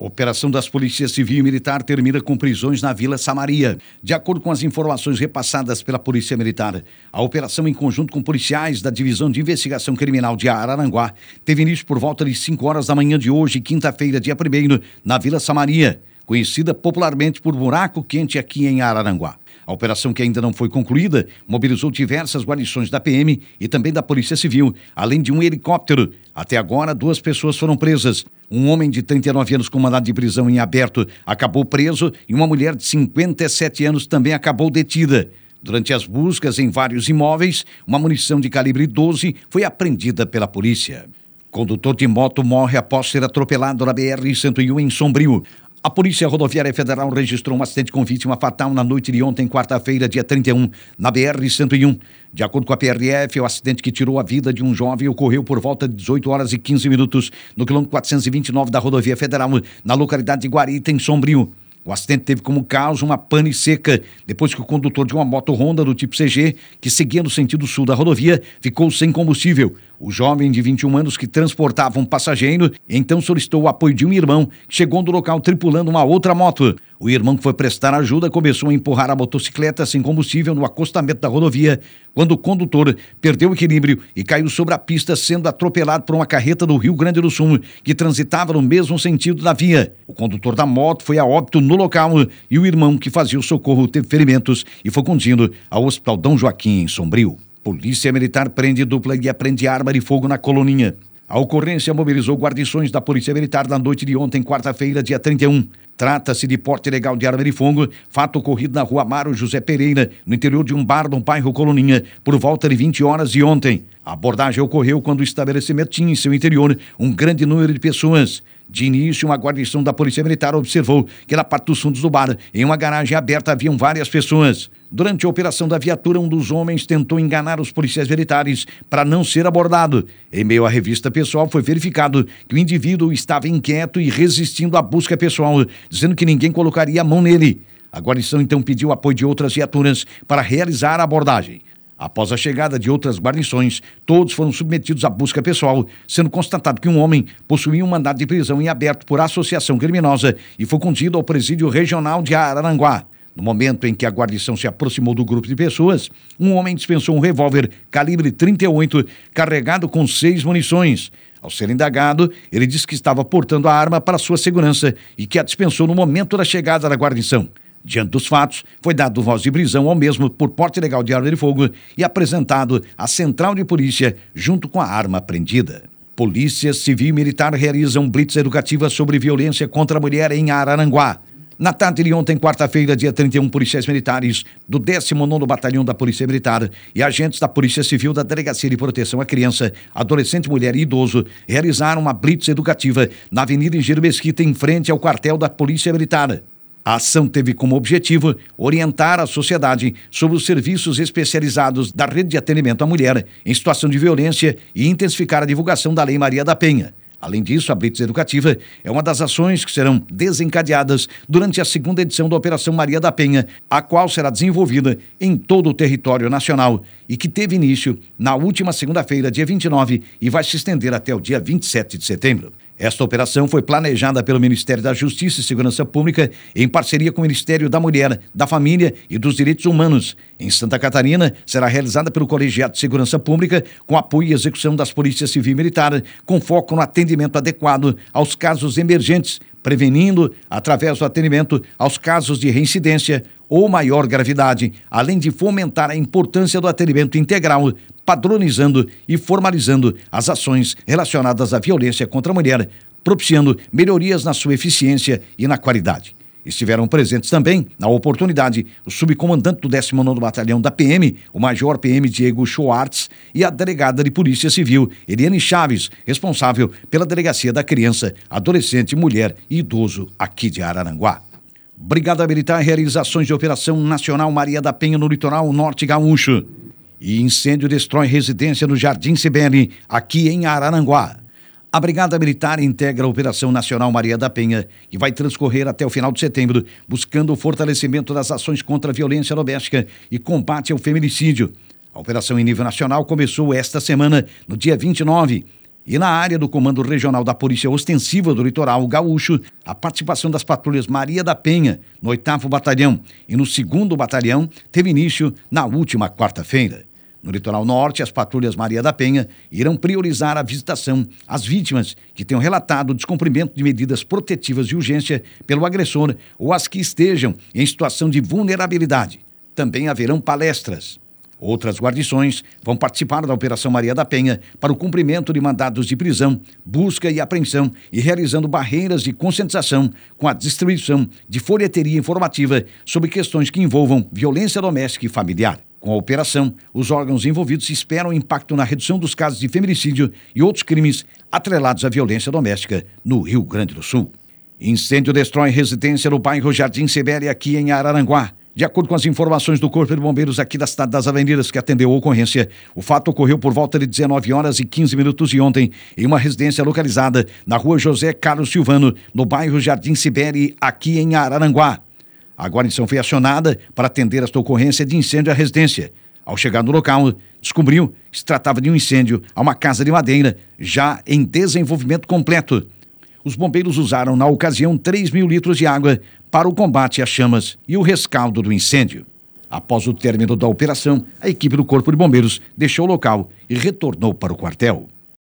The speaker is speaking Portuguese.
Operação das Polícias Civil e Militar termina com prisões na Vila Samaria. De acordo com as informações repassadas pela Polícia Militar, a operação, em conjunto com policiais da Divisão de Investigação Criminal de Araranguá, teve início por volta de 5 horas da manhã de hoje, quinta-feira, dia 1 na Vila Samaria, conhecida popularmente por Buraco Quente aqui em Araranguá. A operação, que ainda não foi concluída, mobilizou diversas guarnições da PM e também da Polícia Civil, além de um helicóptero. Até agora, duas pessoas foram presas. Um homem de 39 anos com mandado de prisão em aberto acabou preso e uma mulher de 57 anos também acabou detida. Durante as buscas em vários imóveis, uma munição de calibre 12 foi apreendida pela polícia. Condutor de moto morre após ser atropelado na BR-101 em Sombrio. A Polícia Rodoviária Federal registrou um acidente com vítima fatal na noite de ontem, quarta-feira, dia 31, na BR-101. De acordo com a PRF, o acidente que tirou a vida de um jovem ocorreu por volta de 18 horas e 15 minutos no quilômetro 429 da Rodovia Federal, na localidade de Guarita, em Sombrio. O acidente teve como causa uma pane seca, depois que o condutor de uma moto Honda do tipo CG, que seguia no sentido sul da rodovia, ficou sem combustível. O jovem de 21 anos que transportava um passageiro então solicitou o apoio de um irmão que chegou no local tripulando uma outra moto. O irmão que foi prestar ajuda começou a empurrar a motocicleta sem combustível no acostamento da rodovia, quando o condutor perdeu o equilíbrio e caiu sobre a pista, sendo atropelado por uma carreta do Rio Grande do Sul, que transitava no mesmo sentido da via. O condutor da moto foi a óbito no local e o irmão que fazia o socorro teve ferimentos e foi conduzido ao Hospital Dom Joaquim, em Sombrio. Polícia Militar prende dupla e apreende arma de fogo na coloninha. A ocorrência mobilizou guarnições da Polícia Militar na noite de ontem, quarta-feira, dia 31. Trata-se de porte ilegal de arma de fogo, fato ocorrido na rua Amaro José Pereira, no interior de um bar do bairro Coloninha, por volta de 20 horas de ontem. A abordagem ocorreu quando o estabelecimento tinha em seu interior um grande número de pessoas. De início, uma guarnição da Polícia Militar observou que na parte dos fundos do bar, em uma garagem aberta, haviam várias pessoas. Durante a operação da viatura, um dos homens tentou enganar os policiais militares para não ser abordado. Em meio à revista pessoal, foi verificado que o indivíduo estava inquieto e resistindo à busca pessoal, dizendo que ninguém colocaria a mão nele. A guarnição então pediu apoio de outras viaturas para realizar a abordagem. Após a chegada de outras guarnições, todos foram submetidos à busca pessoal, sendo constatado que um homem possuía um mandado de prisão em aberto por associação criminosa e foi conduzido ao presídio regional de Araranguá. No momento em que a guarnição se aproximou do grupo de pessoas, um homem dispensou um revólver calibre 38 carregado com seis munições. Ao ser indagado, ele disse que estava portando a arma para sua segurança e que a dispensou no momento da chegada da guarnição. Diante dos fatos, foi dado voz de prisão ao mesmo por porte ilegal de arma de fogo e apresentado à central de polícia junto com a arma apreendida. Polícia Civil e Militar realizam blitz educativa sobre violência contra a mulher em Araranguá. Na tarde de ontem, quarta-feira, dia 31, policiais militares do 19º Batalhão da Polícia Militar e agentes da Polícia Civil da Delegacia de Proteção à Criança, Adolescente, Mulher e Idoso realizaram uma blitz educativa na Avenida Engenheiro Mesquita, em frente ao quartel da Polícia Militar. A ação teve como objetivo orientar a sociedade sobre os serviços especializados da rede de atendimento à mulher em situação de violência e intensificar a divulgação da Lei Maria da Penha. Além disso, a Blitz Educativa é uma das ações que serão desencadeadas durante a segunda edição da Operação Maria da Penha, a qual será desenvolvida em todo o território nacional e que teve início na última segunda-feira, dia 29, e vai se estender até o dia 27 de setembro. Esta operação foi planejada pelo Ministério da Justiça e Segurança Pública em parceria com o Ministério da Mulher, da Família e dos Direitos Humanos. Em Santa Catarina, será realizada pelo Colegiado de Segurança Pública com apoio e execução das Polícias Civil e Militar, com foco no atendimento adequado aos casos emergentes, prevenindo, através do atendimento aos casos de reincidência ou maior gravidade, além de fomentar a importância do atendimento integral, padronizando e formalizando as ações relacionadas à violência contra a mulher, propiciando melhorias na sua eficiência e na qualidade. Estiveram presentes também, na oportunidade, o subcomandante do 19º Batalhão da PM, o Major PM Diego Schwartz, e a delegada de Polícia Civil, Eliane Chaves, responsável pela Delegacia da Criança, Adolescente, Mulher e Idoso aqui de Araranguá. Brigada Militar realiza ações de Operação Nacional Maria da Penha no litoral norte gaúcho. E incêndio destrói residência no Jardim Sibeli, aqui em Araranguá. A Brigada Militar integra a Operação Nacional Maria da Penha, que vai transcorrer até o final de setembro, buscando o fortalecimento das ações contra a violência doméstica e combate ao feminicídio. A operação em nível nacional começou esta semana, no dia 29, E na área do Comando Regional da Polícia Ostensiva do Litoral Gaúcho, a participação das patrulhas Maria da Penha, no 8 Batalhão, e no 2 Batalhão, teve início na última quarta-feira. No litoral norte, as patrulhas Maria da Penha irão priorizar a visitação às vítimas que tenham relatado o descumprimento de medidas protetivas de urgência pelo agressor ou as que estejam em situação de vulnerabilidade. Também haverão palestras. Outras guarnições vão participar da Operação Maria da Penha para o cumprimento de mandados de prisão, busca e apreensão e realizando barreiras de conscientização com a distribuição de folheteria informativa sobre questões que envolvam violência doméstica e familiar. Com a operação, os órgãos envolvidos esperam impacto na redução dos casos de feminicídio e outros crimes atrelados à violência doméstica no Rio Grande do Sul. Incêndio destrói residência no bairro Jardim Sibéria, aqui em Araranguá. De acordo com as informações do Corpo de Bombeiros aqui da cidade das Avenidas, que atendeu a ocorrência, o fato ocorreu por volta de 19 horas e 15 minutos de ontem, em uma residência localizada na rua José Carlos Silvano, no bairro Jardim Sibéria, aqui em Araranguá. A guarnição foi acionada para atender esta ocorrência de incêndio à residência. Ao chegar no local, descobriu que se tratava de um incêndio a uma casa de madeira, já em desenvolvimento completo os bombeiros usaram na ocasião 3 mil litros de água para o combate às chamas e o rescaldo do incêndio. Após o término da operação, a equipe do Corpo de Bombeiros deixou o local e retornou para o quartel.